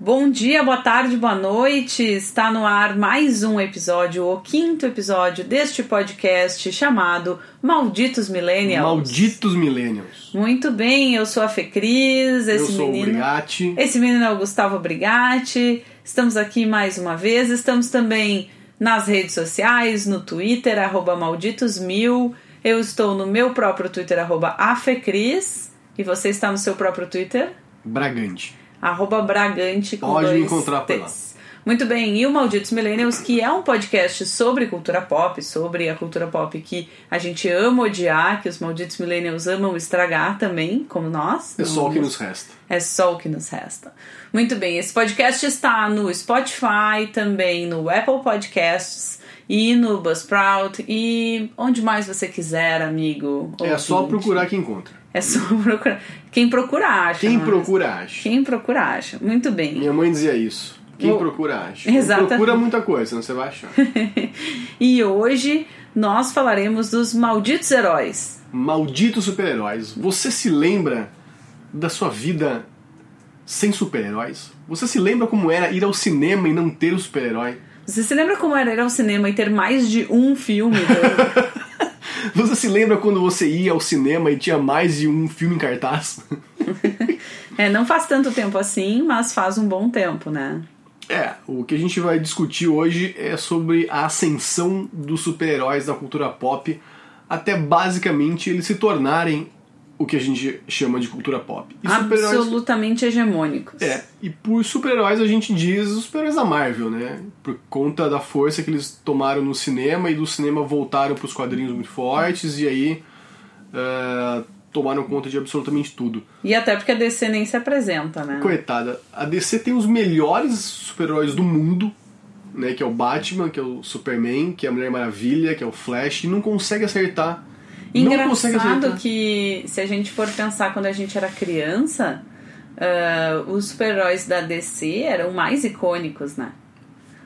Bom dia, boa tarde, boa noite. Está no ar mais um episódio, o quinto episódio deste podcast chamado Malditos Millennials. Malditos Millennials. Muito bem, eu sou a Fê Cris, esse Eu sou menino. o Brigatti. Esse menino é o Gustavo Brigatti. Estamos aqui mais uma vez. Estamos também nas redes sociais, no Twitter, arroba malditosmil. Eu estou no meu próprio Twitter, arroba afecris. E você está no seu próprio Twitter? Bragante. arroba Bragante com Pode me dois encontrar por lá. Muito bem, e o Malditos Millennials, que é um podcast sobre cultura pop, sobre a cultura pop que a gente ama odiar, que os Malditos Millennials amam estragar também, como nós. É só o que nos resta. é só o que nos resta. Muito bem, esse podcast está no Spotify, também no Apple Podcasts e no Buzzsprout e onde mais você quiser, amigo. É só ouvinte. procurar que encontra. É só procurar. Quem procura acha. Quem não é? procura acha. Quem procura acha. Muito bem. Minha mãe dizia isso. Quem O- procura acha. Exatamente. Procura muita coisa, senão você vai achar. E hoje nós falaremos dos malditos heróis. Malditos super-heróis. Você se lembra da sua vida sem super-heróis? Você se lembra como era ir ao cinema e não ter o super-herói? Você se lembra como era ir ao cinema e ter mais de um filme? do- Você se lembra quando você ia ao cinema e tinha mais de um filme em cartaz? é, não faz tanto tempo assim, mas faz um bom tempo, né? É, o que a gente vai discutir hoje é sobre a ascensão dos super-heróis da cultura pop até basicamente eles se tornarem o que a gente chama de cultura pop. E Absolutamente hegemônicos. É, e por super-heróis a gente diz os super-heróis da Marvel, né? Por conta da força que eles tomaram no cinema e do cinema voltaram pros quadrinhos muito fortes e aí é, tomaram conta de absolutamente tudo. E até porque a DC nem se apresenta, né? Coitada, a DC tem os melhores super-heróis do mundo, né? Que é o Batman, que é o Superman, que é a Mulher Maravilha, que é o Flash, e não consegue acertar. Não consegue Engraçado que, se a gente for pensar quando a gente era criança, ah, os super-heróis da DC eram mais icônicos, né?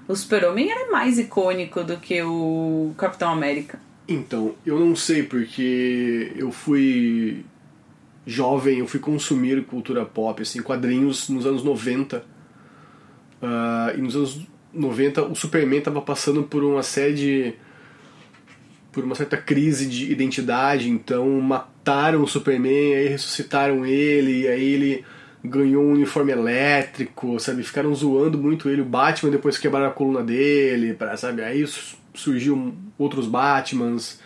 O Super-Homem era mais icônico do que o Capitão América. Então, eu não sei porque eu fui jovem, eu fui consumir cultura pop, assim, quadrinhos nos anos 90. Ah, e nos anos 90 o Superman estava passando por uma série de. Por uma certa crise de identidade, então mataram o Superman, aí ressuscitaram ele, aí ele ganhou um uniforme elétrico, sabe? Ficaram zoando muito ele, o Batman depois quebraram a coluna dele, pra, sabe? Aí su- surgiu outros Batmans.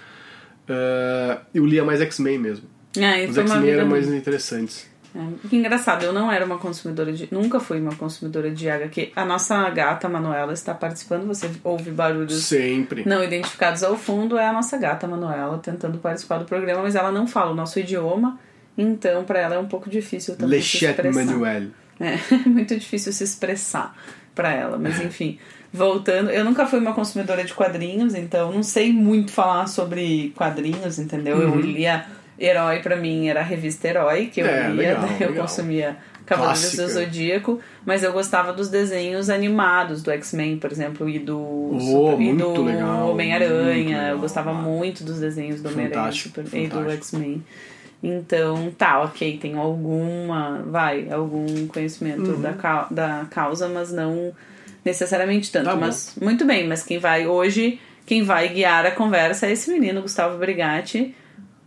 Ah, eu lia mais X-Men mesmo. É, e Os X-Men eram mais muito- interessantes. É, que engraçado, eu não era uma consumidora de. Nunca fui uma consumidora de HQ. A nossa gata Manuela está participando, você ouve barulhos Sempre. não identificados ao fundo, é a nossa gata Manuela tentando participar do programa, mas ela não fala o nosso idioma, então para ela é um pouco difícil também se Lechette expressar. Manuel. É muito difícil se expressar para ela, mas enfim. Voltando, eu nunca fui uma consumidora de quadrinhos, então não sei muito falar sobre quadrinhos, entendeu? Eu Uhum. lia Herói pra mim era a revista Herói que eu É, lia, legal, daí eu legal. consumia Cavaleiros do Zodíaco, mas eu gostava dos desenhos animados do X-Men, por exemplo, e do, Oh, e do Homem-Aranha. Eu gostava muito dos desenhos do Homem-Aranha e do. X-Men. Então, tá, ok, tenho alguma, vai, algum conhecimento Uhum. da, da causa, mas não necessariamente tanto. Tá mas muito bem, mas quem vai hoje, quem vai guiar a conversa é esse menino, Gustavo Brigatti.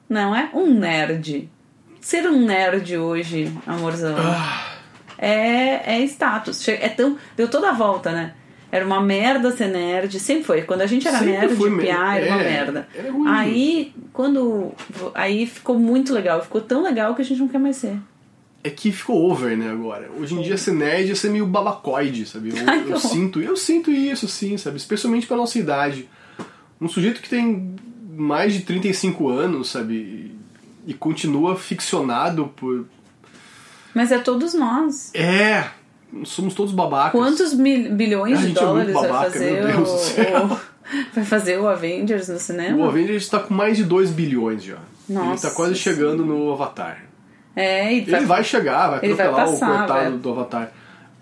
Não é um nerd. Ser um nerd hoje, amorzão, Ah. é, é status. É tão, deu toda a volta, né? Era uma merda ser nerd, sempre foi. Quando a gente era Sempre nerd, foi piar era uma é, merda. era ruim. Aí, quando. Aí ficou muito legal. Ficou tão legal que a gente não quer mais ser. É que ficou over, né, agora. Hoje em dia ser nerd é ser meio babacoide, sabe? Eu, Ai, eu sinto, eu sinto isso, sim, sabe? Especialmente pra nossa idade. Um sujeito que tem mais de 35 anos, sabe? E, continua ficcionado por. Mas é todos nós. É! Somos todos babacas. Quantos mil- bilhões A de gente é dólares vai babaca, fazer meu Deus do o, céu. o- Vai fazer o Avengers no cinema? O Avengers está com mais de 2 bilhões já. Ele Nossa tá quase chegando no Avatar. É, e Ele vai chegar, vai Ele vai atropelar passar, o coitado vai. do Avatar.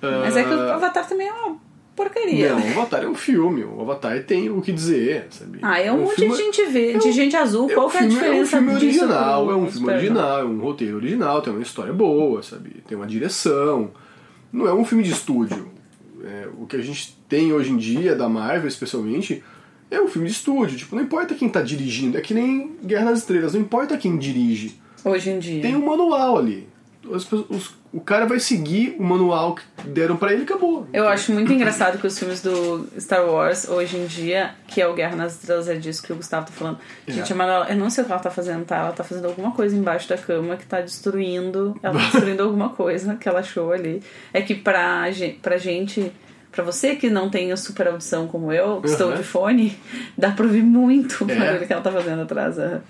Mas é que o Ah, Avatar também é uma porcaria. Não, o Avatar é um filme. O Avatar tem o que dizer, sabe? Ah, é um, monte filme- de gente vê, é de um- gente azul. é Qual um que é a filme, é um diferença filme original, pro é um filme original, é um roteiro original, tem uma história boa, sabe? Tem uma direção. Não é um filme de estúdio. É, o que a gente tem hoje em dia, da Marvel especialmente, é um filme de estúdio. Tipo, não importa quem tá dirigindo, é que nem Guerra nas Estrelas, não importa quem dirige. Hoje em dia. Tem um manual ali. Pessoas- os- o cara vai seguir o manual que deram pra ele e acabou. Eu acho muito engraçado que os filmes do Star Wars, hoje em dia, que é o Guerra nas Estrelas, é disso que o Gustavo tá falando. Gente, É. a Manuela, eu não sei o que ela tá fazendo, tá? Ela tá fazendo alguma coisa embaixo da cama que tá destruindo. Ela tá destruindo alguma coisa que ela achou ali. É que pra, pra gente. Pra você que não tem a super audição como eu, que estou Uhum. de fone, dá pra ouvir muito o É. barulho que ela tá fazendo atrás. aham.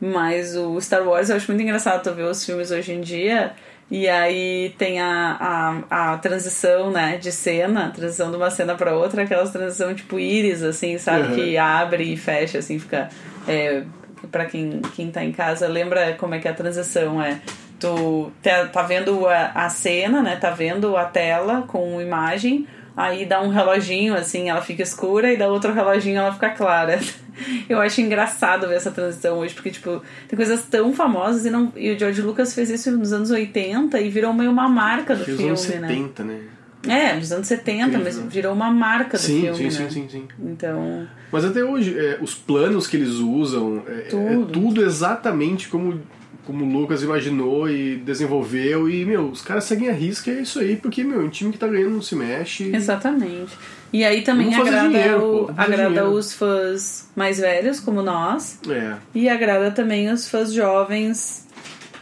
Mas o Star Wars eu acho muito engraçado tu ver os filmes hoje em dia. E aí tem a, a, a transição, né, de cena, transição de uma cena pra outra, aquelas transição tipo íris, assim, sabe? Uhum. Que abre e fecha, assim, fica. É, pra quem, quem tá em casa, lembra como é que a transição é. Tu tá, tá vendo a, a cena, né? Tá vendo a tela com imagem, aí dá um reloginho, assim, ela fica escura, e dá outro reloginho, ela fica clara. Eu acho engraçado ver essa transição hoje, porque, tipo, tem coisas tão famosas e, não, e o George Lucas fez isso nos anos 80 e virou meio uma marca do filme, anos né? 70, né? É, nos anos 70, mas virou uma marca do Sim, filme, sim, né? sim, sim, sim. Então, Mas até hoje, é, os planos que eles usam, é é Tudo. tudo, exatamente como, como o Lucas imaginou e desenvolveu. E, meu, os caras seguem a risca, é isso aí, porque, meu, um time que tá ganhando não se mexe. exatamente. E aí também agrada, dinheiro, o- agrada dinheiro. os fãs mais velhos, como nós, É. e agrada também os fãs jovens,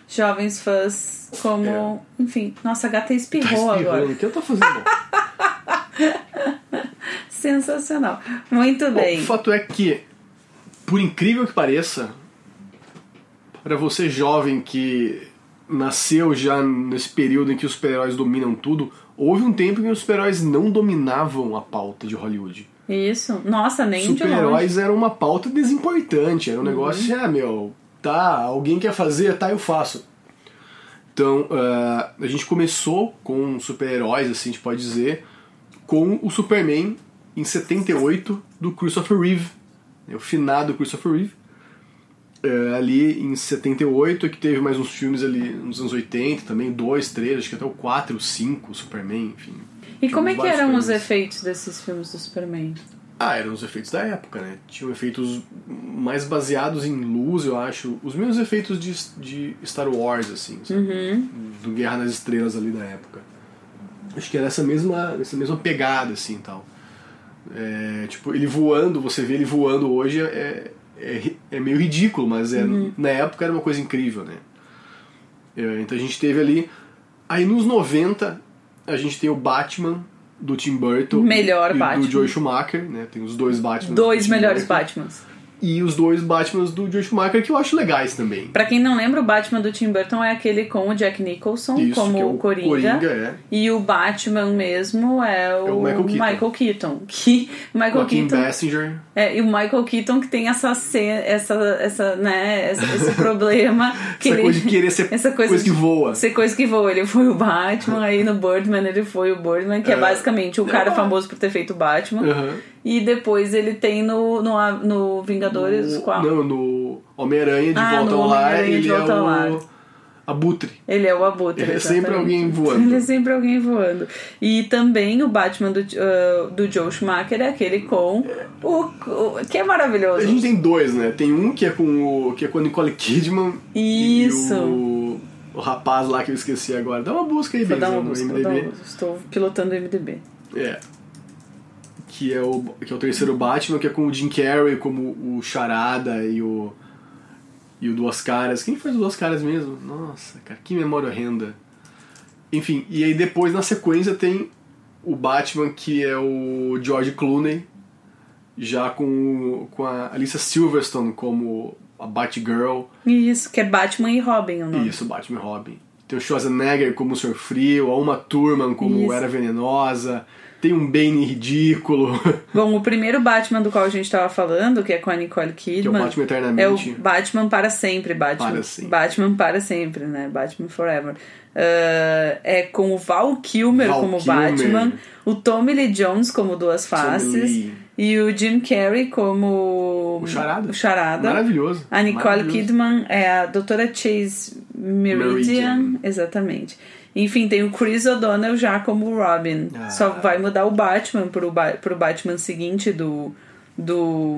jovens fãs como, enfim, nossa a gata Tá espirrou agora. O que eu tô fazendo? Sensacional. Muito Bom, bem. o fato é que, por incrível que pareça, para você jovem que nasceu já nesse período em que os super-heróis dominam tudo, houve um tempo em que os super-heróis não dominavam a pauta de Hollywood. Isso. Nossa, nem. Uhum. Super-heróis era uma pauta desimportante, era um negócio assim, ah, meu, tá, alguém quer fazer, tá, eu faço. Então, ah, a gente começou com super-heróis, assim, a gente pode dizer, com o Superman em 78 do Christopher Reeve, né, o finado Christopher Reeve. Eh, ali em 78, que teve mais uns filmes ali nos anos 80 também, dois, três, acho que até o 4, o 5, o Superman, enfim. E como é que eram os Supermans. efeitos desses filmes do Superman? Ah, eram os efeitos da época, né? Tinham efeitos mais baseados em luz, eu acho. Os mesmos efeitos de, de Star Wars, assim? Uhum. Do Guerra nas Estrelas ali da época. Acho que era essa mesma, essa mesma pegada, assim, tal. É, tipo, ele voando, você vê ele voando hoje é, é, é meio ridículo, mas é, na época era uma coisa incrível, né? É, então a gente teve ali... Aí nos 90, a gente tem o Batman do Tim Burton Melhor e Batman. do Joe Schumacher, né? Tem os dois Batman. Dois do melhores Burton. Batmans. E os dois Batmans do Joe Schumacher que eu acho legais também. Pra quem não lembra, o Batman do Tim Burton é aquele com o Jack Nicholson Isso, como é o Coringa. é. E o Batman mesmo é o, É o Michael Keaton. Michael Keaton. Que Michael Joaquin Keaton é, e o Michael Keaton que tem essa essa essa né esse, esse problema que Essa ele- coisa de querer ser essa coisa, coisa que de- voa. Ser coisa que voa. Ele foi o Batman, aí no Birdman ele foi o Birdman, que é, É. basicamente o cara É. famoso por ter feito o Batman. Aham. E depois ele tem no, no, no Vingadores No- qual? Não, no Homem-Aranha de Ah, Volta ao Lar, ele é o Lar. Abutre. Ele é o Abutre. Ele é sempre exatamente. alguém voando. Ele é sempre alguém voando. E também o Batman do, uh, do Joe Schumacher é aquele com o, o- que é maravilhoso. A gente tem dois, né? Tem um que é com o que é com a Nicole Kidman Isso. e o, o rapaz lá que eu esqueci agora. Dá uma busca aí, Vou dar uma no busca, busca. Estou pilotando o MDB. É. Que é, o, que é o terceiro Batman, que é com o Jim Carrey como o Charada e o. E o Duas Caras. Quem faz o Duas Caras mesmo? Nossa, cara, que memória horrenda. Enfim, e aí depois na sequência tem o Batman que é o George Clooney, já com, com a Alicia Silverstone como a Batgirl. Isso, que é Batman e Robin o nome. Isso, Batman e Robin. Tem o Schwarzenegger como o Sr. Frio, a Uma Thurman como Isso. Era Venenosa. Tem um Bane ridículo. Bom, o primeiro Batman do qual a gente tava falando, que é com a Nicole Kidman. Que é o Batman Eternamente. É o Batman para sempre, Batman. Para sempre. Batman para sempre, né? Batman Forever. Uh, é com o Val Kilmer Val como Kilmer. Batman, o Tommy Lee Jones como Duas Faces e o Jim Carrey como O Charada. o Charada. Maravilhoso. A Nicole Maravilhoso. Kidman é a doutora Chase Meridian, Meridian. exatamente. Enfim, tem o Chris O'Donnell já como Robin. Ah. Só vai mudar o Batman pro, ba pro Batman seguinte do, do,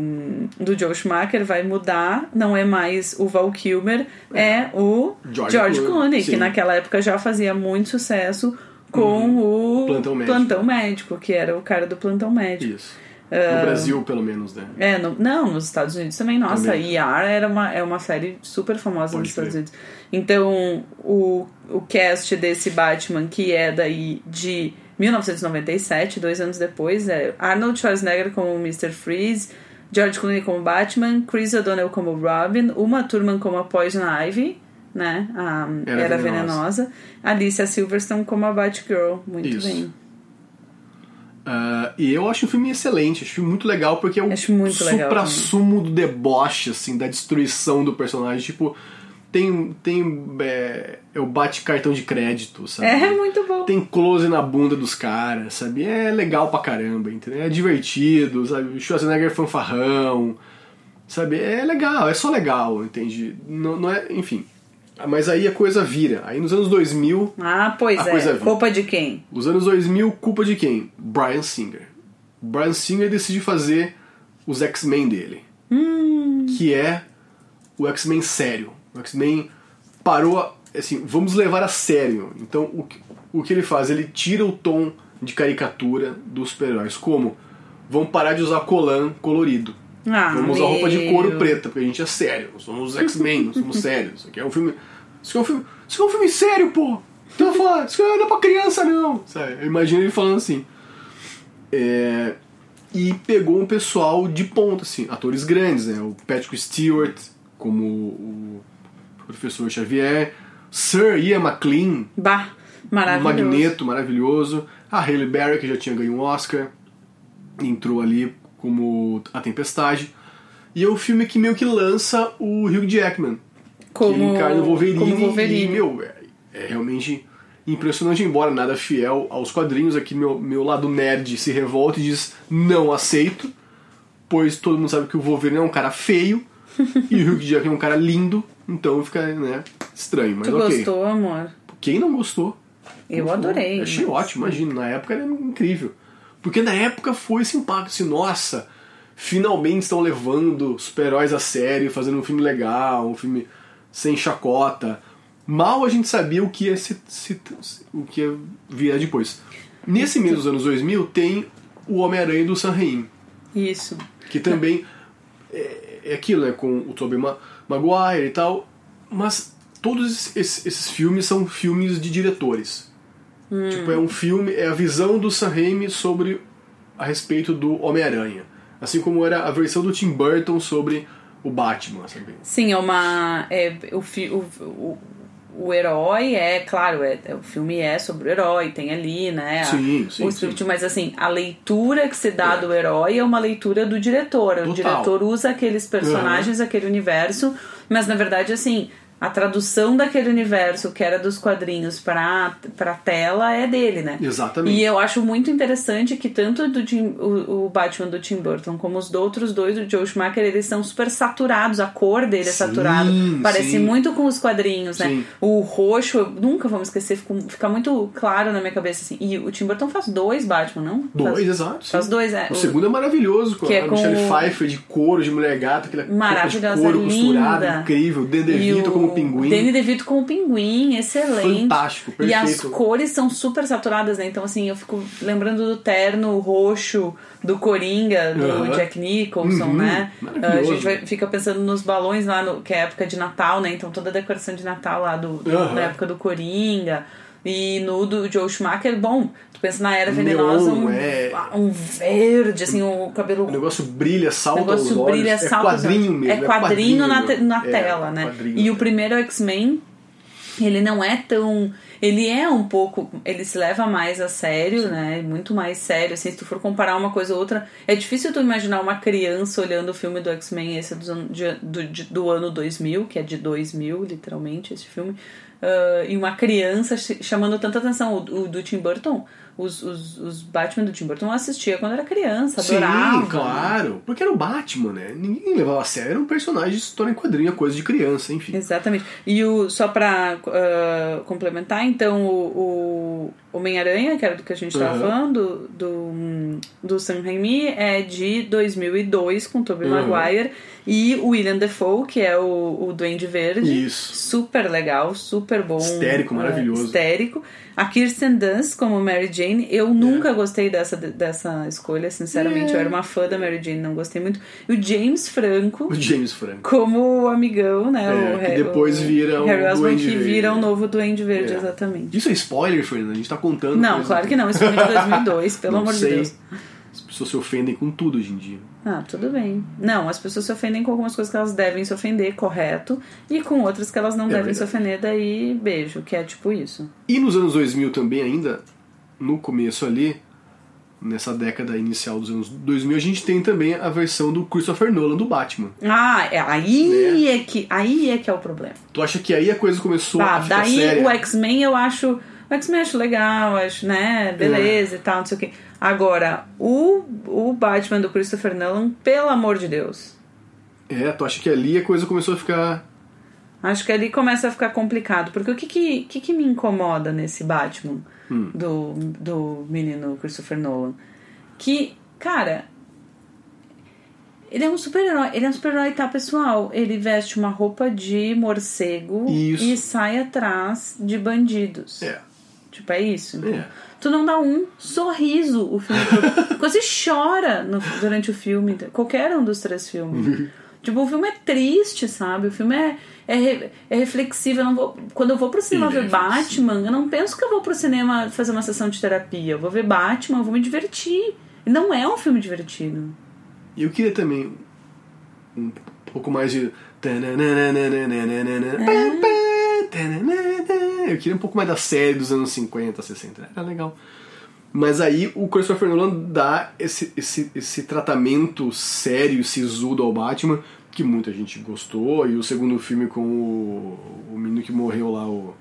do Joe Schumacher, vai mudar. Não é mais o Val Kilmer, é, o George George, Clooney, que naquela época já fazia muito sucesso com o Plantão Médico. Plantão Médico, que era o cara do Plantão Médico. Isso. No Brasil, pelo menos, né? É, no- não, nos Estados Unidos também. Nossa, Também. ER era uma, é uma série super famosa Pode nos Estados. Unidos. Então, o, o cast desse Batman, que é daí de 1997, dois anos depois, é Arnold Schwarzenegger como Mr. Freeze, George Clooney como Batman, Chris O'Donnell como Robin, Uma Thurman como a Poison Ivy, né? A Era Era, Venenosa. Venenosa. Alicia Silverstone como a Batgirl. Muito Isso. bem. Ah, e eu acho um filme excelente, acho um filme muito legal porque é o supra-sumo do deboche, assim, da destruição do personagem. Tipo, tem, tem é, é o bate-cartão de crédito, sabe? É muito bom. Tem close na bunda dos caras, sabe? É legal pra caramba, entendeu? É divertido, sabe? O Schwarzenegger é fanfarrão, sabe? É legal, é só legal, entende? Não, não é, enfim. Mas aí a coisa vira. Aí nos anos 2000, Ah, pois A é. coisa vira. Culpa de quem? os anos 2000, culpa de quem? Brian Singer. Brian Singer decide fazer os X-Men dele. Que é o X-Men sério. O X-Men parou, assim, vamos levar a sério. Então, o, que- o que ele faz? Ele tira o tom de caricatura dos super-heróis. Como? Vamos parar de usar colã colorido. Ah, Vamos usar roupa de couro preta, porque a gente é sério. Nós somos os X-Men, nós somos sérios. Isso aqui é um filme. Isso aqui é um filme. Isso é um filme sério, pô! Então fala, isso aqui não é pra criança, não! Sabe? Eu imagino ele falando assim. É, E pegou um pessoal de ponta, assim, atores grandes, né? O Patrick Stewart, como o professor Xavier, Sir Ian McLean, Bah, o maravilhoso. Magneto, maravilhoso. A Halle Berry, que já tinha ganho um Oscar, entrou ali como a Tempestade. E é o filme que meio que lança o Hugh Jackman, como, que encarna o Wolverine. como Wolverine. E, meu, é, é realmente impressionante, embora nada fiel aos quadrinhos. Aqui meu, meu lado nerd se revolta e diz, não aceito, pois todo mundo sabe que o Wolverine é um cara feio e o Hugh Jackman é um cara lindo, então fica, né, estranho. Mas Tu ok. gostou, amor? Quem não gostou? Eu Gostou. adorei. Eu achei mas- ótimo, imagina. Na época era incrível. Porque na época foi esse impacto, assim, nossa, finalmente estão levando super-heróis a sério, fazendo um filme legal, um filme sem chacota. Mal a gente sabia o que ia, se, se- o que ia virar depois. Nesse meio dos anos 2000 tem o Homem-Aranha do Sam Raimi, Isso. que também é, é aquilo, né, com o Tobey Ma- Maguire e tal, mas todos esses, esses filmes são filmes de diretores. Tipo, é um filme, é a visão do Sam Raimi sobre a respeito do Homem-Aranha. Assim como era a versão do Tim Burton sobre o Batman, sabe? Sim, é uma. É, o, fi- o, o, o herói é, claro, é, é- o filme é sobre o herói, tem ali, né? a- Sim, sim, o script, sim. mas assim, a leitura que se dá É. do herói é uma leitura do diretor. O Total. diretor usa aqueles personagens, aquele universo, mas na verdade, assim. A tradução daquele universo que era dos quadrinhos pra, pra tela é dele, né? Exatamente. E eu acho muito interessante que tanto do Tim- o, o Batman do Tim Burton como os outros dois do Joe Schumacher, eles são super saturados, a cor dele é Sim, saturada. Parece sim. muito com os quadrinhos, né? Sim. O roxo, eu nunca vamos esquecer, fica, fica muito claro na minha cabeça assim. E o Tim Burton faz dois Batman, não? Dois, faz, exato. faz dois, é. O segundo é maravilhoso, com Que a é com Michelle o- Pfeiffer de couro, de mulher gata, aquela roupa de Maravilhosa, couro costurada, linda. incrível. Dan E DeVito o pinguim. Danny DeVito como pinguim, excelente. Fantástico, E as perfeito. cores são super saturadas, né? Então, assim, eu fico lembrando do terno roxo do Coringa, do. Jack Nicholson, Uhum, né? maravilhoso. a gente vai- fica pensando nos balões lá, no, que é época de Natal, né? Então, toda a decoração de Natal lá do, do- da época do Coringa. E no do Joe Schumacher, bom, tu pensa na Era Venenosa, Neon, um, é. um verde, assim, o cabelo O negócio brilha, o salta aos negócio olhos. brilha, é salta aos quadrinho olhos. mesmo. É quadrinho, na, te- na É, tela, né? quadrinho E o primeiro X-Men, ele não é tão. Ele é um pouco. Ele se leva mais a sério, né? Muito mais sério. Assim, se tu for comparar uma coisa ou outra. É difícil tu imaginar uma criança olhando o filme do X-Men, esse é do, do, do ano 2000, que é de 2000, literalmente, esse filme. Uh, e uma criança chamando tanta atenção. O, o do Tim Burton os, os, os Batman do Tim Burton assistia quando era criança, adorava. Sim, claro. Porque era o Batman, né? Ninguém levava a sério, era um personagem de história em quadrinho, coisa de criança, enfim. Exatamente. E o, só pra uh, complementar, então, o, o Homem-Aranha, que era do que a gente estava uhum. falando, do, do Sam Raimi, é de 2002, com Tobey uhum. Maguire. E o William Defoe, que é o, o Duende Verde. Isso. Super legal, super bom. Histérico, maravilhoso. Uh, histérico. A Kirsten Dunst como Mary Jane, eu nunca é. gostei dessa, dessa escolha, sinceramente. É. Eu era uma fã da Mary Jane, não gostei muito. E o James Franco. O James Franco. Como o amigão, né? É, o, que depois o, vira o Harry Osborn, que vira o novo Duende Verde, é. exatamente. Isso é spoiler, Fernanda? A gente tá contando. Não, claro que não. Isso foi de 2002, pelo não amor sei. de Deus. As pessoas se ofendem com tudo hoje em dia. Ah, tudo bem. Não, as pessoas se ofendem com algumas coisas que elas devem se ofender, correto, e com outras que elas não É devem verdade. se ofender, daí beijo, que é tipo isso. E nos anos 2000 também ainda, no começo ali, nessa década inicial dos anos 2000, a gente tem também a versão do Christopher Nolan do Batman. Ah, é, aí, Né? é que, aí é que é o problema. Tu acha que aí a coisa começou Tá, a ficar daí séria? o X-Men eu acho. X-Men acho legal, acho, né? Beleza e tal, não sei o quê. Agora, o, o Batman do Christopher Nolan, pelo amor de Deus. É, tu acha que ali a coisa começou a ficar... Acho que ali começa a ficar complicado. Porque o que, que, que, que me incomoda nesse Batman Hum. do, do menino Christopher Nolan? Que, cara. Ele é um super-herói. Ele é um super-herói, tá, pessoal? Ele veste uma roupa de morcego Isso. e sai atrás de bandidos. É. Tipo, é isso. É. Tu não dá um sorriso o filme todo. Quase chora no- durante o filme. Qualquer um dos três filmes. tipo, o filme é triste, sabe? O filme é, é, é reflexivo. Eu não vou, quando eu vou pro cinema Ele é ver Batman, eu não penso que eu vou pro cinema fazer uma sessão de terapia. Eu vou ver Batman, eu vou me divertir. E não é um filme divertido. E eu queria também um pouco mais de... Eu queria um pouco mais da série dos anos 50, 60. Era legal. Mas aí o Christopher Nolan dá esse, esse, esse tratamento sério, sisudo ao Batman, que muita gente gostou. E o segundo filme com o, o menino que morreu lá, o.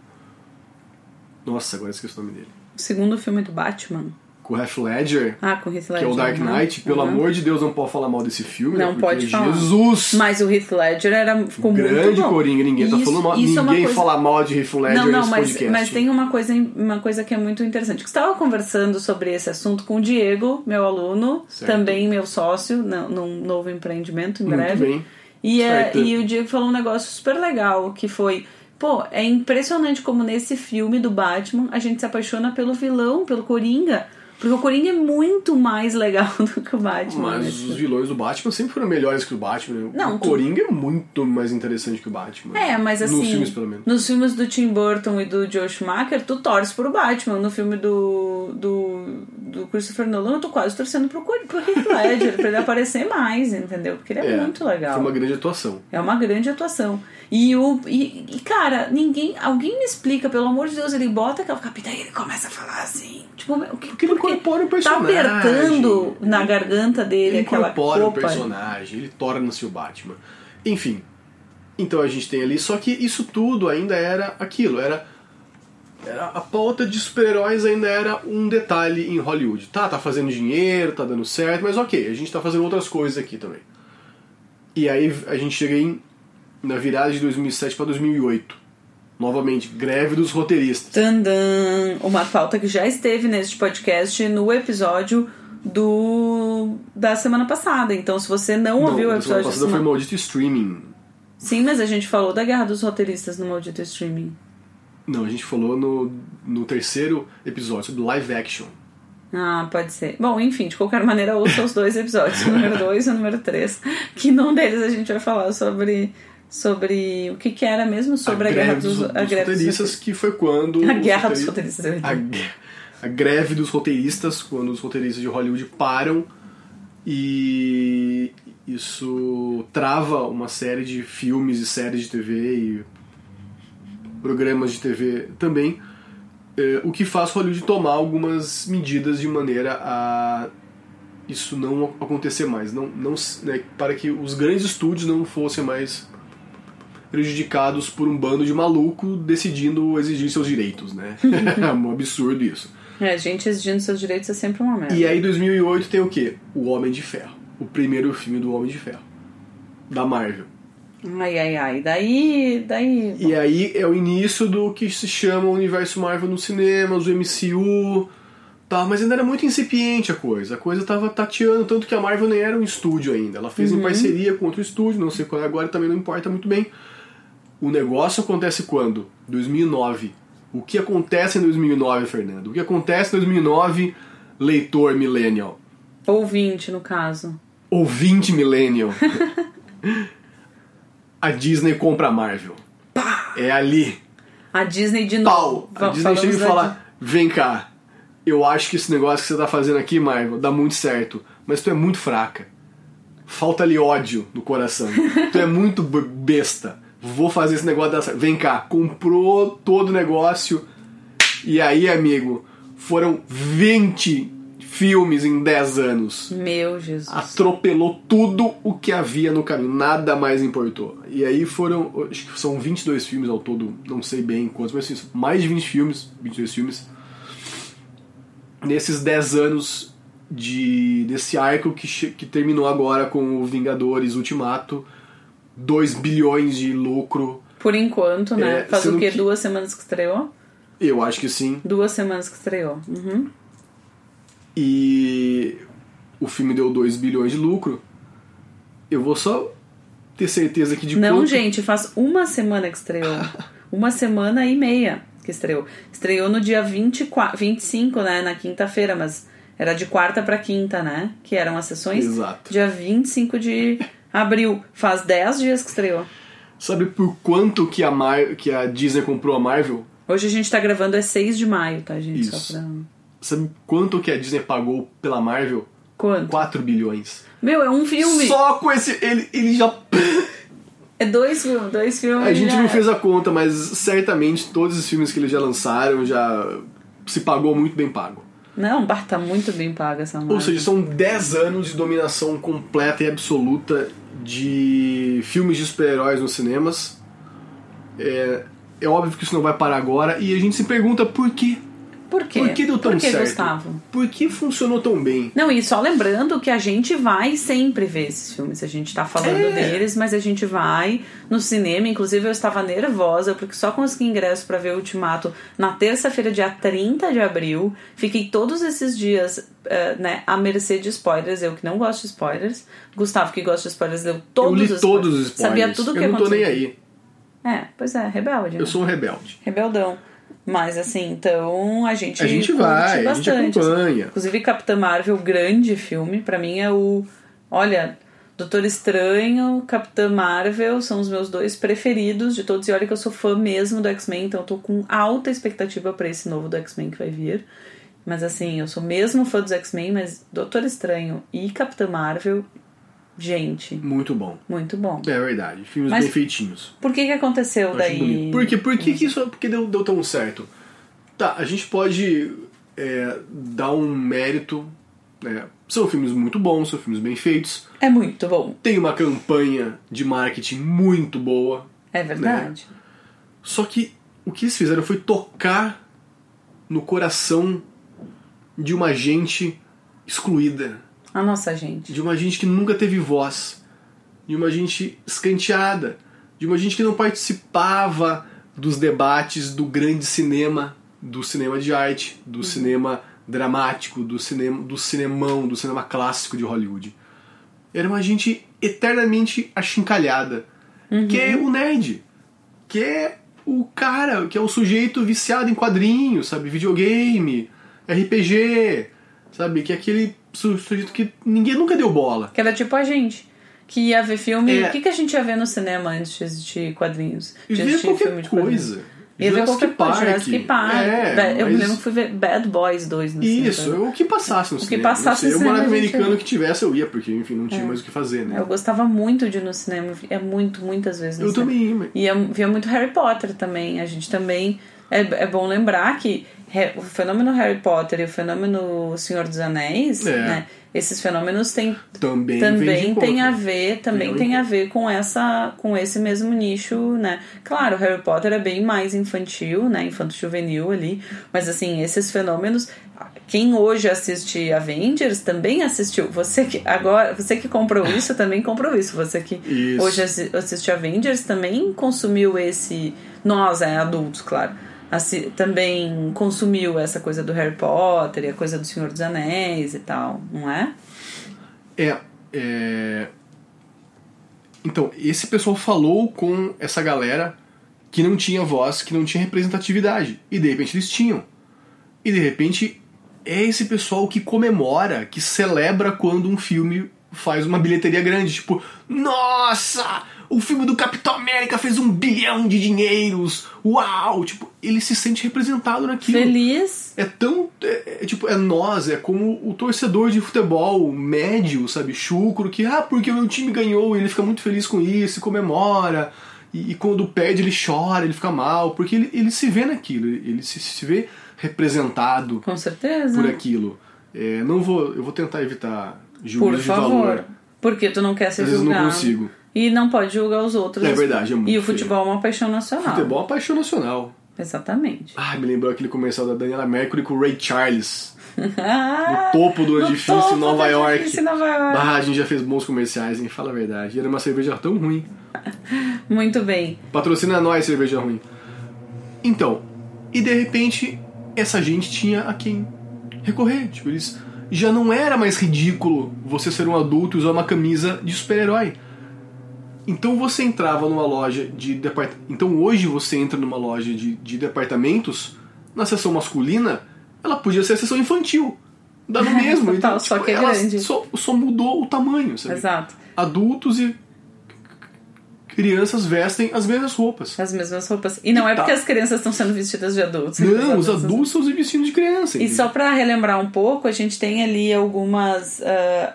Nossa, agora esqueci o nome dele. O segundo filme do Batman. Com o Heath Ledger, Ah, com Heath Ledger. que é o Dark Knight. Pelo aham. amor de Deus, não pode falar mal desse filme, Não né? pode falar. Jesus! Mas o Heath Ledger era, ficou muito Grande. Coringa, ninguém tá Isso- falando mal. é Ninguém coisa- fala mal de Heath Ledger Não, não, nesse mas, podcast. mas tem uma coisa, uma coisa que é muito interessante. Que estava conversando sobre esse assunto com o Diego, meu aluno, Certo. também meu sócio, não- num novo empreendimento em Muito breve. bem. E, é, e o Diego falou um negócio super legal, que foi... Pô, é impressionante como nesse filme do Batman a gente se apaixona pelo vilão, pelo Coringa. Porque o Coringa é muito mais legal do que o Batman. Mas nesse os vilões do Batman sempre foram melhores que o Batman. Não, o tu- Coringa é muito mais interessante que o Batman. É, mas assim. Nos filmes, pelo menos. Nos filmes do Tim Burton e do Joe Schumacher, tu torce pro Batman. No filme do, do, do Christopher Nolan, eu tô quase torcendo pro, pro Heath Ledger, pra ele aparecer mais, entendeu? Porque ele é, muito legal. Foi uma grande atuação. É uma grande atuação. E o. E, e, cara, ninguém. Alguém me explica, pelo amor de Deus, ele bota aquela capita e ele começa a falar assim. Tipo, o que, Porque ele incorpora o Tá personagem. apertando na garganta dele Ele aquela incorpora o roupa. personagem, ele torna-se o Batman. Enfim. Então a gente tem ali. Só que isso tudo ainda era aquilo. Era. Era a pauta de super-heróis ainda era um detalhe em Hollywood. Tá, tá fazendo dinheiro, tá dando certo, mas ok, a gente tá fazendo outras coisas aqui também. E aí a gente chega em, na virada de 2007 para 2008. Novamente, greve dos roteiristas. Tandam! Uma pauta que já esteve neste podcast no episódio do da semana passada. Então, se você não, ouviu o semana episódio da passada foi semana... maldito streaming. Sim, mas a gente falou da guerra dos roteiristas no Maldito Streaming. Não, a gente falou no, no terceiro episódio sobre live action. Ah, pode ser. Bom, enfim, de qualquer maneira, ouça os dois episódios, o número 2 e o número 3, que num deles a gente vai falar sobre, sobre o que, que era mesmo sobre a, guerra dos, a dos greve roteiristas, que foi quando. A guerra dos roteiri- roteiristas. A, a greve dos roteiristas, quando os roteiristas de Hollywood param e isso trava uma série de filmes e séries de TV e programas de TV também É, o que faz Hollywood tomar algumas medidas de maneira a isso não acontecer mais, não, não, né, para que os grandes estúdios não fossem mais prejudicados por um bando de maluco decidindo exigir seus direitos, né? é um absurdo isso. É, gente exigindo seus direitos é sempre uma merda. E aí 2008 tem o quê? O Homem de Ferro, o primeiro filme do Homem de Ferro da Marvel. Ai, ai, ai. Daí. daí... E aí é o início do que se chama o universo Marvel no cinema, os MCU. Tá, mas ainda era muito incipiente a coisa. A coisa tava tateando, tanto que a Marvel nem era um estúdio ainda. Ela fez uhum. em parceria com outro estúdio, não sei qual é agora, também não importa muito bem. O negócio acontece quando? 2009. O que acontece em 2009, Fernando? O que acontece em 2009, leitor millennial? Ouvinte, no caso. Ouvinte millennial. a Disney compra a Marvel. Pá! É ali. A Disney de novo. A Disney chega e fala: vem cá, eu acho que esse negócio que você tá fazendo aqui, Marvel, dá muito certo, mas tu é muito fraca. Falta ali ódio no coração. tu é muito besta. Vou fazer esse negócio dar certo. Vem cá, comprou todo o negócio. E aí, amigo, foram 20 filmes em 10 anos. Meu Jesus. Atropelou tudo o que havia no caminho, nada mais importou. E aí foram, acho que são 22 filmes ao todo, não sei bem quantos, mas assim, mais de 20 filmes, 22 filmes. Nesses 10 anos de desse arco que, que terminou agora com o Vingadores Ultimato, 2 bilhões de lucro. Por enquanto, né? É, Faz o quê? Que... Duas semanas que estreou? Eu acho que sim. Duas semanas que estreou. Uhum e o filme deu 2 bilhões de lucro, eu vou só ter certeza que de Não, quanto... gente, faz uma semana que estreou. uma semana e meia que estreou. Estreou no dia 24, 25, né, na quinta-feira, mas era de quarta para quinta, né? Que eram as sessões. Exato. Dia 25 de abril. Faz 10 dias que estreou. Sabe por quanto que a, Mar... que a Disney comprou a Marvel? Hoje a gente tá gravando é 6 de maio, tá, gente? Isso. Pra... Sabe quanto que a Disney pagou pela Marvel? Quanto? 4 bilhões. Meu, é um filme. Só com esse. Ele, ele já. É dois filmes, dois filmes. A gente já... não fez a conta, mas certamente todos os filmes que eles já lançaram já se pagou muito bem pago. Não, bah, tá muito bem paga essa marca. Ou seja, são 10 anos de dominação completa e absoluta de filmes de super-heróis nos cinemas. É, é óbvio que isso não vai parar agora e a gente se pergunta por quê. Por quê? Por que deu tão Por que, certo? Gustavo? Por que funcionou tão bem? Não, e só lembrando que a gente vai sempre ver esses filmes. A gente tá falando É. deles, mas a gente vai no cinema. Inclusive, eu estava nervosa porque só consegui ingresso para ver o Ultimato na terça-feira, dia 30 de abril. Fiquei todos esses dias, eh, né, à mercê de spoilers. Eu que não gosto de spoilers. Gustavo, que gosta de spoilers, leu todos eu li os spoilers. todos os spoilers. Sabia tudo o que Eu não tô aconteceu. nem aí. É, pois é, rebelde. né? Eu sou um rebelde. Rebeldão. Mas assim, então a gente. A gente vai, a gente bastante. assim. acompanha. Inclusive, Capitã Marvel, grande filme. Pra mim é o. Olha, Doutor Estranho, Capitã Marvel são os meus dois preferidos de todos. E olha que eu sou fã mesmo do X-Men, então eu tô com alta expectativa pra esse novo do X-Men que vai vir. Mas assim, eu sou mesmo fã dos X-Men, mas Doutor Estranho e Capitã Marvel, gente, Muito bom. muito bom. É verdade. Filmes Mas- bem feitinhos. Por que que aconteceu daí? bonito. Por quê? Por que, que isso por que deu, deu tão certo? Tá, a gente pode é, dar um mérito. né? São filmes muito bons, são filmes bem feitos. É muito bom. Tem uma campanha de marketing muito boa. É verdade. Só que o que eles fizeram foi tocar no coração de uma gente excluída, A nossa gente. de uma gente que nunca teve voz, de uma gente escanteada, de uma gente que não participava dos debates do grande cinema, do cinema de arte, do cinema dramático, do cinema do cinemão, do cinema clássico de Hollywood. Era uma gente eternamente achincalhada, que é o nerd, que é o cara, que é o sujeito viciado em quadrinhos, sabe, videogame, RPG, sabe, que é aquele sujeito que ninguém nunca deu bola. Que era tipo a gente. Que ia ver filme. É. O que, que a gente ia ver no cinema antes de existir quadrinhos? De ver qualquer coisa. Ia ver qualquer coisa. Park. Jurassic Park. É, Eu mas- lembro que fui ver Bad Boys 2 no Isso, cinema. o que passasse no O que cinema. passasse não sei, no eu morava cinema, a gente americano ia. que tivesse, eu ia, porque enfim, não tinha mais o que fazer, né? Eu gostava muito de ir no cinema. É muito, muitas vezes no Eu cinema. também ia, mas- E via muito Harry Potter também. A gente também. É, é bom lembrar que o fenômeno Harry Potter e o fenômeno Senhor dos Anéis, É. né? Esses fenômenos têm Também, também tem a ver também tem ao a ver com essa com esse mesmo nicho né claro Harry Potter é bem mais infantil né infanto juvenil ali mas assim esses fenômenos quem hoje assiste Avengers também assistiu você que agora você que comprou isso também comprou isso você que Isso. hoje assi- assiste Avengers também consumiu esse nós é adultos claro assi- também consumiu essa coisa do Harry Potter e a coisa do Senhor dos Anéis e tal não é É, é. Então, esse pessoal falou com essa galera que não tinha voz, que não tinha representatividade. E de repente eles tinham. E de repente é esse pessoal que comemora, que celebra quando um filme faz uma bilheteria grande. Tipo, nossa! O filme do Capitão América fez um bilhão de dinheiros! Uau! Tipo, ele se sente representado naquilo. feliz É tão. É, é, tipo, é nós, é como o torcedor de futebol médio, sabe? Chucro, que, ah, porque o meu time ganhou, e ele fica muito feliz com isso, e comemora. E, e quando perde, ele chora, ele fica mal, porque ele, ele se vê naquilo, ele se, se vê representado Com certeza. por aquilo. É, não vou. Eu vou tentar evitar juízo Por de favor. valor. Porque tu não quer ser Às vezes eu não julgado. consigo. E não pode julgar os outros. É verdade, é muito E o feio. futebol é uma paixão nacional. Futebol é uma paixão nacional. Exatamente. Ah, me lembrou aquele comercial da Daniela Mercury com o Ray Charles. No topo do no edifício topo em Nova do York. edifício Nova York. Ah, a gente já fez bons comerciais, hein? Fala a verdade. E era uma cerveja tão ruim. Muito bem. Patrocina nós, cerveja ruim. Então, e de repente, essa gente tinha a quem recorrer. Tipo, eles. Já não era mais ridículo você ser um adulto e usar uma camisa de super-herói. Então você entrava numa loja de. Então hoje você entra numa loja de, de departamentos, na seção masculina, ela podia ser a seção infantil. Dá no mesmo. Total, então, só tipo, que é grande. Só, só mudou o tamanho, sabe? Exato. Adultos e crianças vestem as mesmas roupas. As mesmas roupas. E não é Tá. porque as crianças estão sendo vestidas de adultos. Não, os adultos estão se vestindo de criança. E só pra relembrar um pouco, a gente tem ali algumas.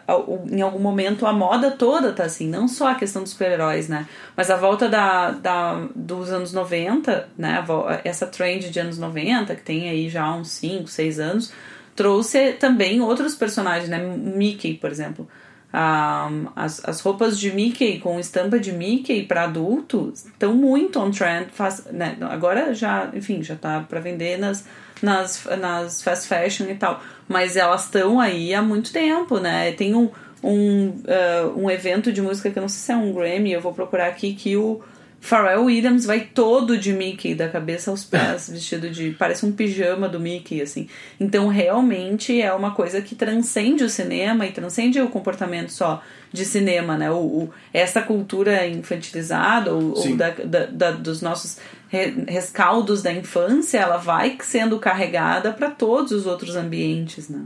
al- em algum momento a moda toda tá assim, não só a questão dos super-heróis, né? Mas a volta da, da, dos anos 90, né? Essa trend de anos 90, que tem aí já uns 5, 6 anos, trouxe também outros personagens, né? Mickey, por exemplo. Ah, as, as roupas de Mickey com estampa de Mickey para adultos estão muito on trend. Faz, né? Agora já, enfim, já tá para vender nas, nas, nas fast fashion e tal. Mas elas estão aí há muito tempo, né? Tem um, um, ah, um evento de música que eu não sei se é um Grammy, eu vou procurar aqui, que o Pharrell Williams vai todo de Mickey, da cabeça aos pés, vestido de. parece um pijama do Mickey, assim. Então, realmente é uma coisa que transcende o cinema e transcende o comportamento só de cinema, né? O, o- essa cultura infantilizada ou, ou da, da- da- dos nossos re- rescaldos da infância, ela vai sendo carregada para todos os outros ambientes, né?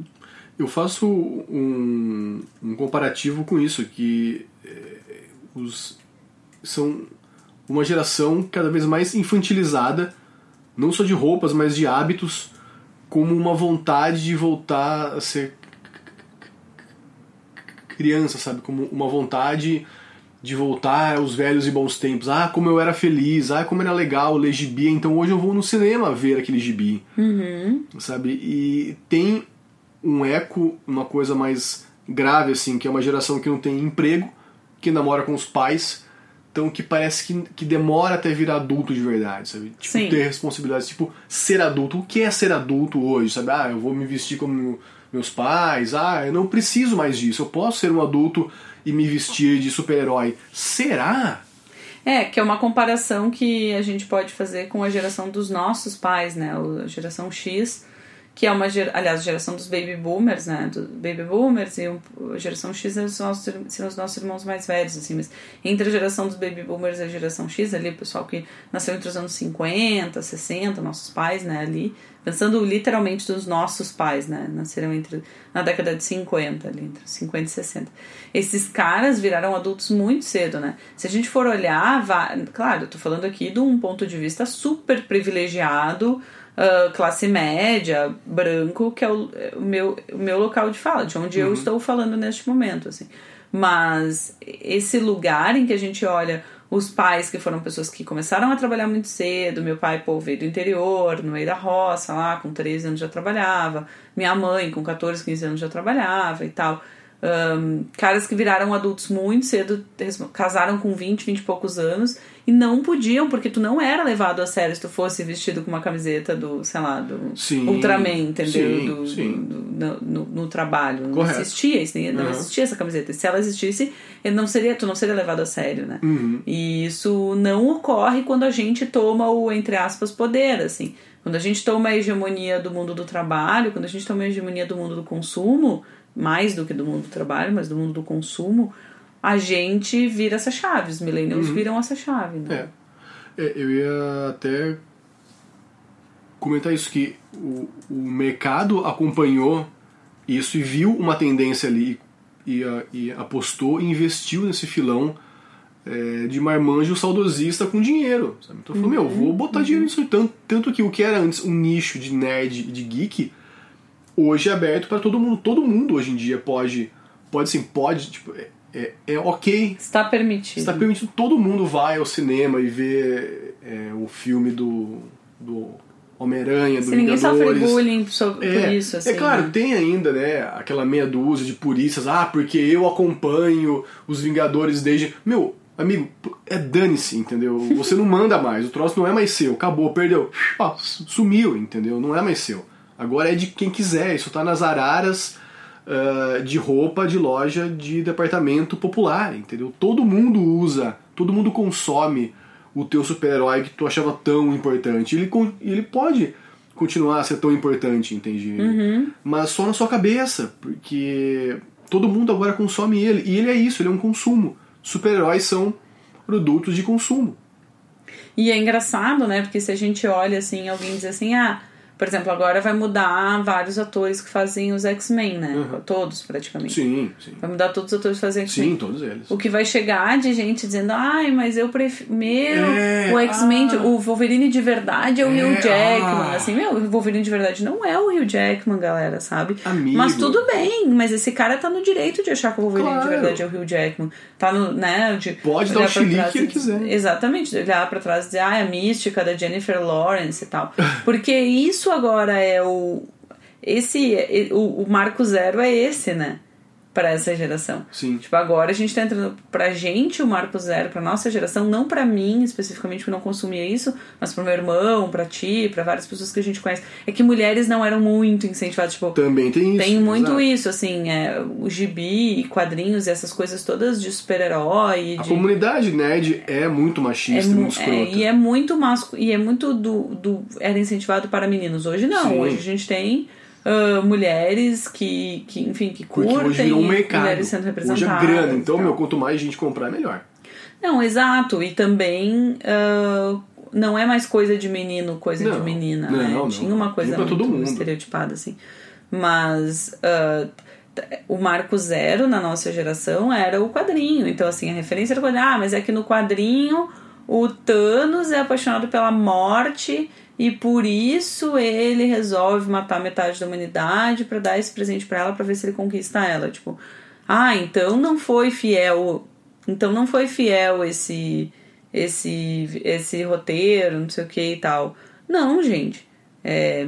Eu faço um, um comparativo com isso, que eh, os, são uma geração cada vez mais infantilizada, não só de roupas, mas de hábitos, como uma vontade de voltar a ser criança, sabe? Como uma vontade de voltar aos velhos e bons tempos. Ah, como eu era feliz, ah, como era legal ler gibi, então hoje eu vou no cinema ver aquele gibi. Sabe? E tem um eco, uma coisa mais grave, assim, que é uma geração que não tem emprego, que namora com os pais, então que parece que, que demora até virar adulto de verdade, sabe? Tipo, Sim. ter responsabilidades, tipo, ser adulto. O que é ser adulto hoje, sabe? Ah, eu vou me vestir como meus pais, ah, eu não preciso mais disso, eu posso ser um adulto e me vestir de super-herói. Será? É, que é uma comparação que a gente pode fazer com a geração dos nossos pais, né? A geração X, que é uma aliás, geração dos baby boomers, né? Do baby boomers e um- a geração X é os são os nossos irmãos mais velhos, assim, mas entre a geração dos baby boomers e a geração X, ali, o pessoal que nasceu entre os anos 50, 60, nossos pais, né, ali, pensando literalmente dos nossos pais, né, nasceram entre, na década de 50, ali, entre 50 e 60. Esses caras viraram adultos muito cedo, né? Se a gente for olhar, va- claro, eu tô falando aqui de um ponto de vista super privilegiado, ah, classe média, branco, que é o, o meu, o meu local de fala, de onde eu estou falando neste momento, assim. Mas esse lugar em que a gente olha os pais que foram pessoas que começaram a trabalhar muito cedo. Meu pai, pô, veio do interior, no meio da roça, lá, com 13 anos já trabalhava. Minha mãe, com 14, 15 anos já trabalhava e tal. Um, caras que viraram adultos muito cedo, casaram com 20, 20 e poucos anos e não podiam, porque tu não era levado a sério se tu fosse vestido com uma camiseta do, sei lá, do Sim, Ultraman, entendeu? sim, do, sim. do- do- no, no trabalho. Não Correto. existia isso, não Uhum. existia essa camiseta. E se ela existisse, ele não seria, tu não seria levado a sério, né? Uhum. E isso não ocorre quando a gente toma o, entre aspas, poder, assim. Quando a gente toma a hegemonia do mundo do trabalho, quando a gente toma a hegemonia do mundo do consumo, mais do que do mundo do trabalho, mas do mundo do consumo, a gente vira essa chave. Os millennials viram essa chave, né? É. É, eu ia até comentar isso, que o, o mercado acompanhou isso e viu uma tendência ali e, a- e apostou e investiu nesse filão é, de marmanjo saudosista com dinheiro. Sabe? Então falou, meu, vou botar dinheiro nisso. Tanto, tanto que o que era antes um nicho de nerd e de geek, hoje é aberto para todo mundo. Todo mundo hoje em dia pode, pode sim, pode, tipo, é, é, é ok Está permitido. Está permitindo todo mundo vai ao cinema e ver é, o filme do, do Homem-Aranha, do Se ninguém sofre bullying sobre, por É, isso, assim. é claro, né? tem ainda, né, aquela meia dúzia de puristas, ah, porque eu acompanho os Vingadores desde. Meu, amigo, é dane-se, entendeu? Você não manda mais, o troço não é mais seu, acabou, perdeu. Ó, sumiu, entendeu? Não é mais seu. Agora é de quem quiser, isso tá nas araras ah, de roupa de loja de departamento popular, entendeu? Todo mundo usa, todo mundo consome o teu super-herói que tu achava tão importante. Ele, ele pode continuar a ser tão importante, entende? Mas só na sua cabeça, porque todo mundo agora consome ele. E ele é isso, ele é um consumo. Super-heróis são produtos de consumo. E é engraçado, né? Porque se a gente olha assim, alguém diz assim, ah, por exemplo, agora vai mudar vários atores que fazem os X-Men, né? Todos, praticamente. Sim, sim. Vai mudar todos os atores que fazem X-Men. Sim, todos eles. O que vai chegar de gente dizendo, ai, mas eu prefiro. Meu, É, o X-Men, ah. o Wolverine de verdade é o É, Hugh Jackman. ah. Assim, meu, o Wolverine de verdade não é o Hugh Jackman, galera, sabe? Amigo. Mas tudo bem, mas esse cara tá no direito de achar que o Wolverine de Claro. verdade é o Hugh Jackman. Tá no, né? De Pode dar o chilique trás que ele quiser. Exatamente, de olhar pra trás e dizer, ah, é a mística da Jennifer Lawrence e tal. Porque isso agora é o. Esse. O, o marco zero é esse, né? Pra essa geração. Sim. Tipo, agora a gente tá entrando pra gente o marco zero, pra nossa geração, não pra mim especificamente, que não consumia isso, mas pro meu irmão, pra ti, pra várias pessoas que a gente conhece. É que mulheres não eram muito incentivadas, tipo, Também tem isso. tem muito exato. isso, assim, é, o gibi e quadrinhos e essas coisas todas de super-herói A de. comunidade nerd é muito É, machista, mu- muito escrota. é, e é muito masco e é muito do, do era incentivado para meninos hoje não Sim. hoje a gente tem ah, mulheres que, que enfim que Porque curtem hoje virou um mercado. mulheres sendo Hoje é representadas grana. Então, meu, quanto mais gente comprar, melhor. Não, exato. E também ah, não é mais coisa de menino, coisa de Não, menina, não, né? não. Tinha uma coisa muito todo mundo. estereotipada, assim. Mas t- o marco zero na nossa geração era o quadrinho. Então, assim, a referência era o quadrinho. Ah, mas é que no quadrinho o Thanos é apaixonado pela morte e por isso ele resolve matar metade da humanidade pra dar esse presente pra ela pra ver se ele conquista ela. Tipo, ah, então não foi fiel. Então não foi fiel esse esse esse roteiro, não sei o que e tal. Não, gente. É,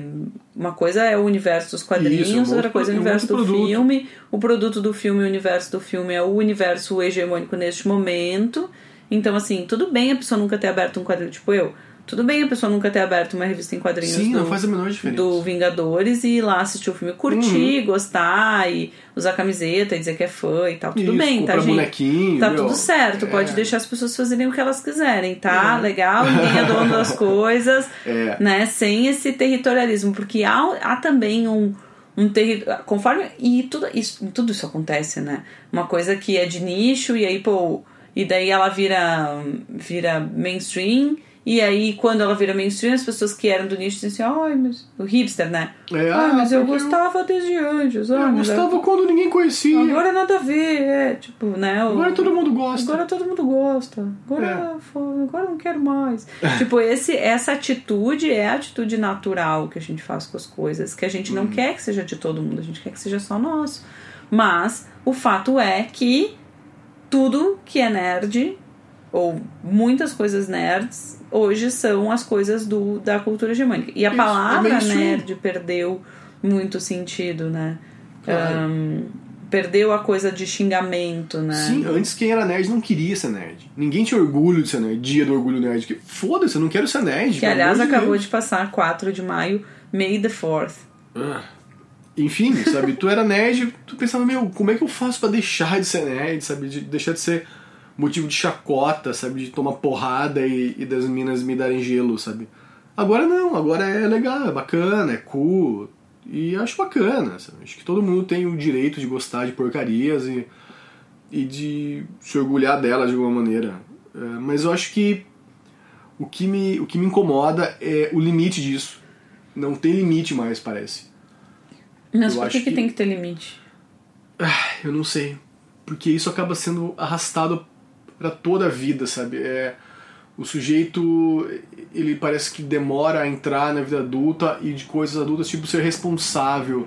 uma coisa é o universo dos quadrinhos, Isso, é outra coisa é o é universo do produto. filme. O produto do filme, o universo do filme é o universo hegemônico neste momento. Então, assim, tudo bem a pessoa nunca ter aberto um quadrinho, tipo eu. Tudo bem a pessoa nunca ter aberto uma revista em quadrinhos Sim, do, não faz a menor diferença. do Vingadores e ir lá assistir o filme, curtir, gostar e usar camiseta e dizer que é fã e tal. Tudo Isso, bem, tá, gente? bonequinho, Tá meu, tudo certo, é. pode deixar as pessoas fazerem o que elas quiserem, tá? É. Legal, ninguém é dono das coisas, É. né? Sem esse territorialismo, porque há, há também um, um território. Conforme. E tudo isso, tudo isso acontece, né? Uma coisa que é de nicho, e aí, pô. E daí ela vira, vira mainstream. E aí, quando ela vira mainstream, as pessoas que eram do nicho dizem assim, ai, mas. O hipster, né? É, ah, mas eu gostava desde antes. Ah, Eu gostava quando ninguém conhecia. Agora nada a ver, é, tipo, né? o- Agora todo mundo gosta. Agora todo mundo gosta. Agora, fo- agora eu não quero mais. tipo, esse, essa atitude é a atitude natural que a gente faz com as coisas. Que a gente não quer que seja de todo mundo, a gente quer que seja só nosso. Mas o fato é que tudo que é nerd ou muitas coisas nerds hoje são as coisas do, da cultura hegemônica. E a Isso, palavra é nerd perdeu muito sentido, né? Claro. Ahn, perdeu a coisa de xingamento, né? Sim, antes quem era nerd não queria ser nerd. Ninguém tinha orgulho de ser nerd. Dia do orgulho nerd. Que- Foda-se, eu não quero ser nerd. Que aliás de acabou Deus. de passar 4 de maio, May the 4th. Ah. Enfim, sabe? tu era nerd, tu pensava, meu, como é que eu faço pra deixar de ser nerd, sabe? De deixar de ser motivo de chacota, sabe? De tomar porrada e, e das minas me darem gelo, sabe? Agora não, agora é legal, é bacana, é cool. E acho bacana, sabe? Acho que todo mundo tem o direito de gostar de porcarias e, e de se orgulhar delas de alguma maneira. É, mas eu acho que o que, me, o que me incomoda é o limite disso. Não tem limite mais, parece. Mas Eu por que, que que- tem que ter limite? Ah, eu não sei. Porque isso acaba sendo arrastado pra toda a vida, sabe? É, o sujeito, ele parece que demora a entrar na vida adulta e de coisas adultas, tipo ser responsável,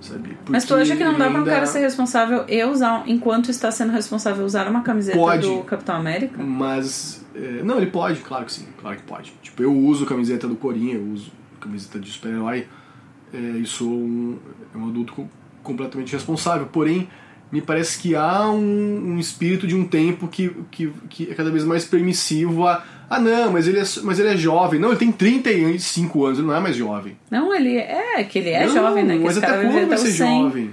sabe? Mas tu Porque acha que não dá pra um ainda- cara ser responsável e usar, enquanto está sendo responsável, usar uma camiseta Pode. do Capitão América? Mas. é, não, ele pode, claro que sim, claro que pode. Tipo, eu uso camiseta do Corinha, eu uso camiseta de super-herói é, e sou um, é um adulto com- completamente responsável. Porém, me parece que há um, um espírito de um tempo que, que, que é cada vez mais permissivo a. Ah, não, mas ele, é, mas ele é jovem. Não, ele tem 35 anos, ele não é mais jovem. Não, ele é, que ele é não, jovem, né? Que mas até quando vai ser os 100. jovem?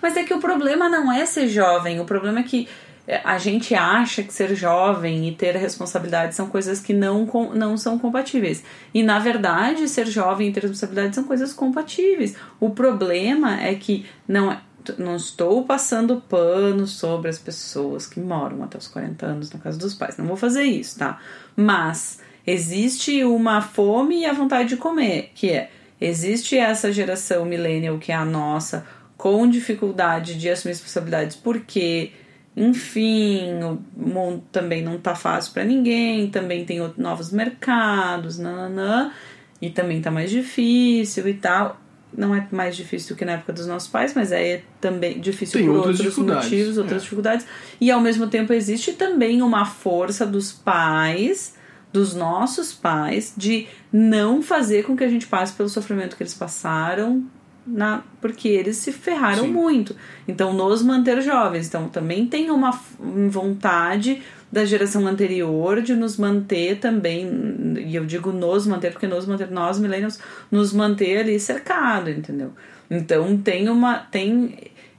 Mas é que o problema não é ser jovem, o problema é que é, a gente acha que ser jovem e ter responsabilidade são coisas que não, não são compatíveis. E na verdade, ser jovem e ter responsabilidade são coisas compatíveis. O problema é que não é- não estou passando pano sobre as pessoas que moram até os 40 anos na casa dos pais. Não vou fazer isso, tá? Mas existe uma fome e a vontade de comer, que é existe essa geração millennial que é a nossa, com dificuldade de assumir responsabilidades, porque, enfim, o mundo também não tá fácil para ninguém, também tem novos mercados, nananã, e também tá mais difícil e tal. Não é mais difícil do que na época dos nossos pais, mas é também difícil Tem por outros motivos, outras é. dificuldades. E ao mesmo tempo existe também uma força dos pais, dos nossos pais, de não fazer com que a gente passe pelo sofrimento que eles passaram, na, porque eles se ferraram Sim. muito. Então, nos manter jovens. Então, também tem uma vontade da geração anterior de nos manter também, e eu digo nos manter, porque nos manter, nós millennials, nos manter ali cercado, entendeu? Então tem uma. tem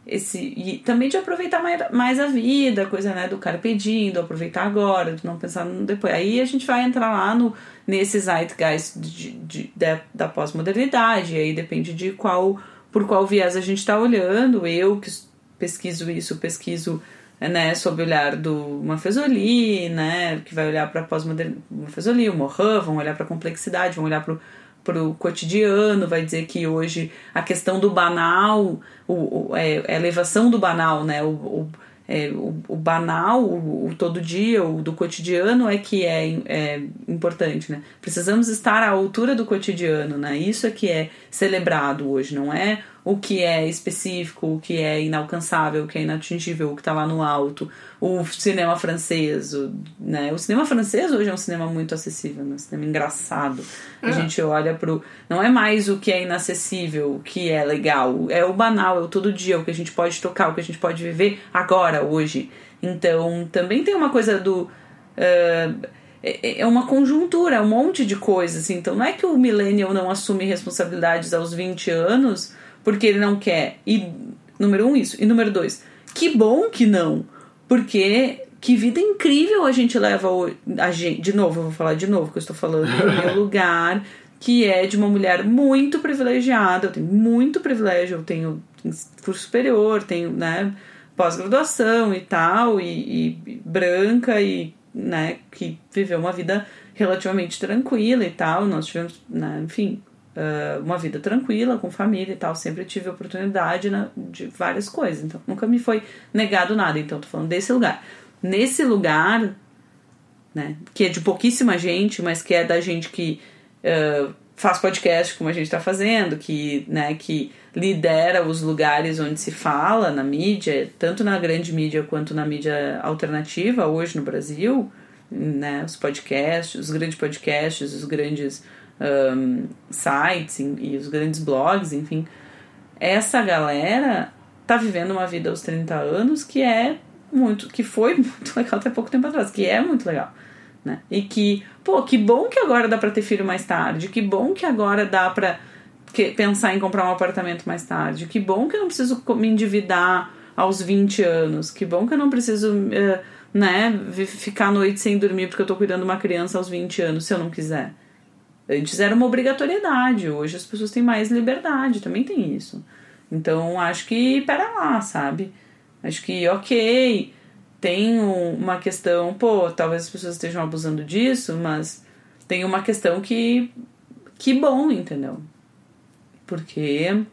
esse. E também de aproveitar mais, mais a vida, coisa né, do cara pedindo, aproveitar agora, de não pensar no depois. Aí a gente vai entrar lá no, nesse zeitgeist de, de, da, da pós-modernidade, aí depende de qual. por qual viés a gente está olhando. Eu que pesquiso isso, pesquiso né, sob o olhar do Mafezoli, né, que vai olhar para a pós-modernidade, o Morin, vão olhar para a complexidade, vão olhar para pro cotidiano, vai dizer que hoje a questão do banal, o, o- é a elevação do banal, né, o, o, é, o, o banal, o, o todo dia, o do cotidiano é que é, é importante, né? Precisamos estar à altura do cotidiano, né? Isso é que é celebrado hoje, não é o que é específico, o que é inalcançável, o que é inatingível, o que está lá no alto. O cinema francês, o, né? O cinema francês hoje é um cinema muito acessível, né? um cinema engraçado. A É. gente olha pro. Não é mais o que é inacessível, o que é legal. É o banal, é o todo dia, o que a gente pode tocar, o que a gente pode viver agora, hoje. Então, também tem uma coisa do. ah, é é uma conjuntura, é um monte de coisas. assim. Então, não é que o millennial não assume responsabilidades aos 20 anos porque ele não quer. E, número um, isso. E número dois, que bom que não. Porque que vida incrível a gente leva a gente, de novo, eu vou falar de novo que eu estou falando do meu lugar, que é de uma mulher muito privilegiada, eu tenho muito privilégio, eu tenho curso superior, tenho, né, pós-graduação e tal, e, e branca e, né, que viveu uma vida relativamente tranquila e tal, nós tivemos, né, enfim, ah, uma vida tranquila, com família e tal. Sempre tive oportunidade na- de várias coisas. Então, nunca me foi negado nada. Então, tô falando desse lugar. Nesse lugar, né, que é de pouquíssima gente, mas que é da gente que ah, faz podcast como a gente está fazendo, que, né, que lidera os lugares onde se fala na mídia, tanto na grande mídia quanto na mídia alternativa hoje no Brasil, né, os podcasts, os grandes podcasts, os grandes um, sites e os grandes blogs, enfim. Essa galera tá vivendo uma vida aos 30 anos que é muito, que foi muito legal até pouco tempo atrás, que é muito legal. Né? E que, pô, que bom que agora dá para ter filho mais tarde, que bom que agora dá para pensar em comprar um apartamento mais tarde, que bom que eu não preciso me endividar aos 20 anos, que bom que eu não preciso, uh, né, ficar a noite sem dormir porque eu tô cuidando de uma criança aos 20 anos, se eu não quiser. Antes era uma obrigatoriedade, hoje as pessoas têm mais liberdade, também tem isso. Então acho que, pera lá, sabe? Acho que, ok, tem uma questão, pô, talvez as pessoas estejam abusando disso, mas tem uma questão que. Que bom, entendeu? Porque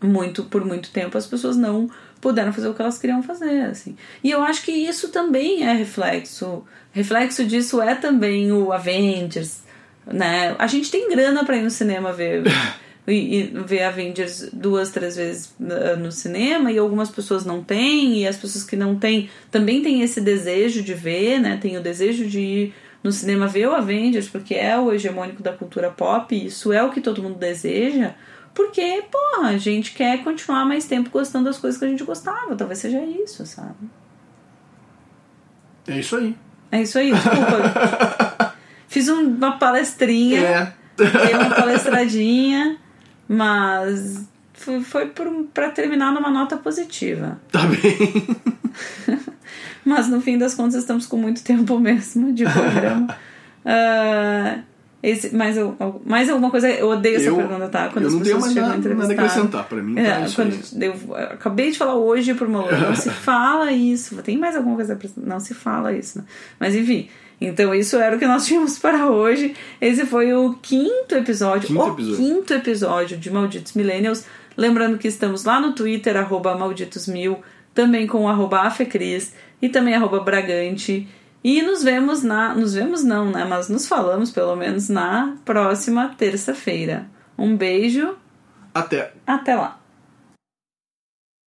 muito por muito tempo as pessoas não puderam fazer o que elas queriam fazer, assim. E eu acho que isso também é reflexo. Reflexo disso é também o Avengers, né? A gente tem grana para ir no cinema ver e, e ver Avengers duas, três vezes uh, no cinema e algumas pessoas não têm e as pessoas que não têm também têm esse desejo de ver, né? Tem o desejo de ir no cinema ver o Avengers porque é o hegemônico da cultura pop, isso é o que todo mundo deseja. Porque, porra, a gente quer continuar mais tempo gostando das coisas que a gente gostava. Talvez seja isso, sabe? É isso aí. É isso aí, desculpa. Fiz uma palestrinha. É. Dei uma palestradinha. Mas foi, foi para terminar numa nota positiva. Tá bem. Mas no fim das contas estamos com muito tempo mesmo de programa. uh, esse, mais, mais alguma coisa? Eu odeio essa eu, pergunta, tá? Quando eu não tenho mais nada, nada a acrescentar. Pra mim, é, tá quando eu, eu, acabei de falar hoje pro Malu, não se fala isso. Tem mais alguma coisa? Não se fala isso. Né? Mas enfim, então, isso era o que nós tínhamos para hoje. Esse foi o quinto episódio, quinto o episódio. quinto episódio de Malditos Millennials. Lembrando que estamos lá no Twitter, arroba malditosmil, também com arroba afecris e também arroba bragante. E nos vemos na. Nos vemos não, né? Mas nos falamos pelo menos na próxima terça-feira. Um beijo. Até. Até lá.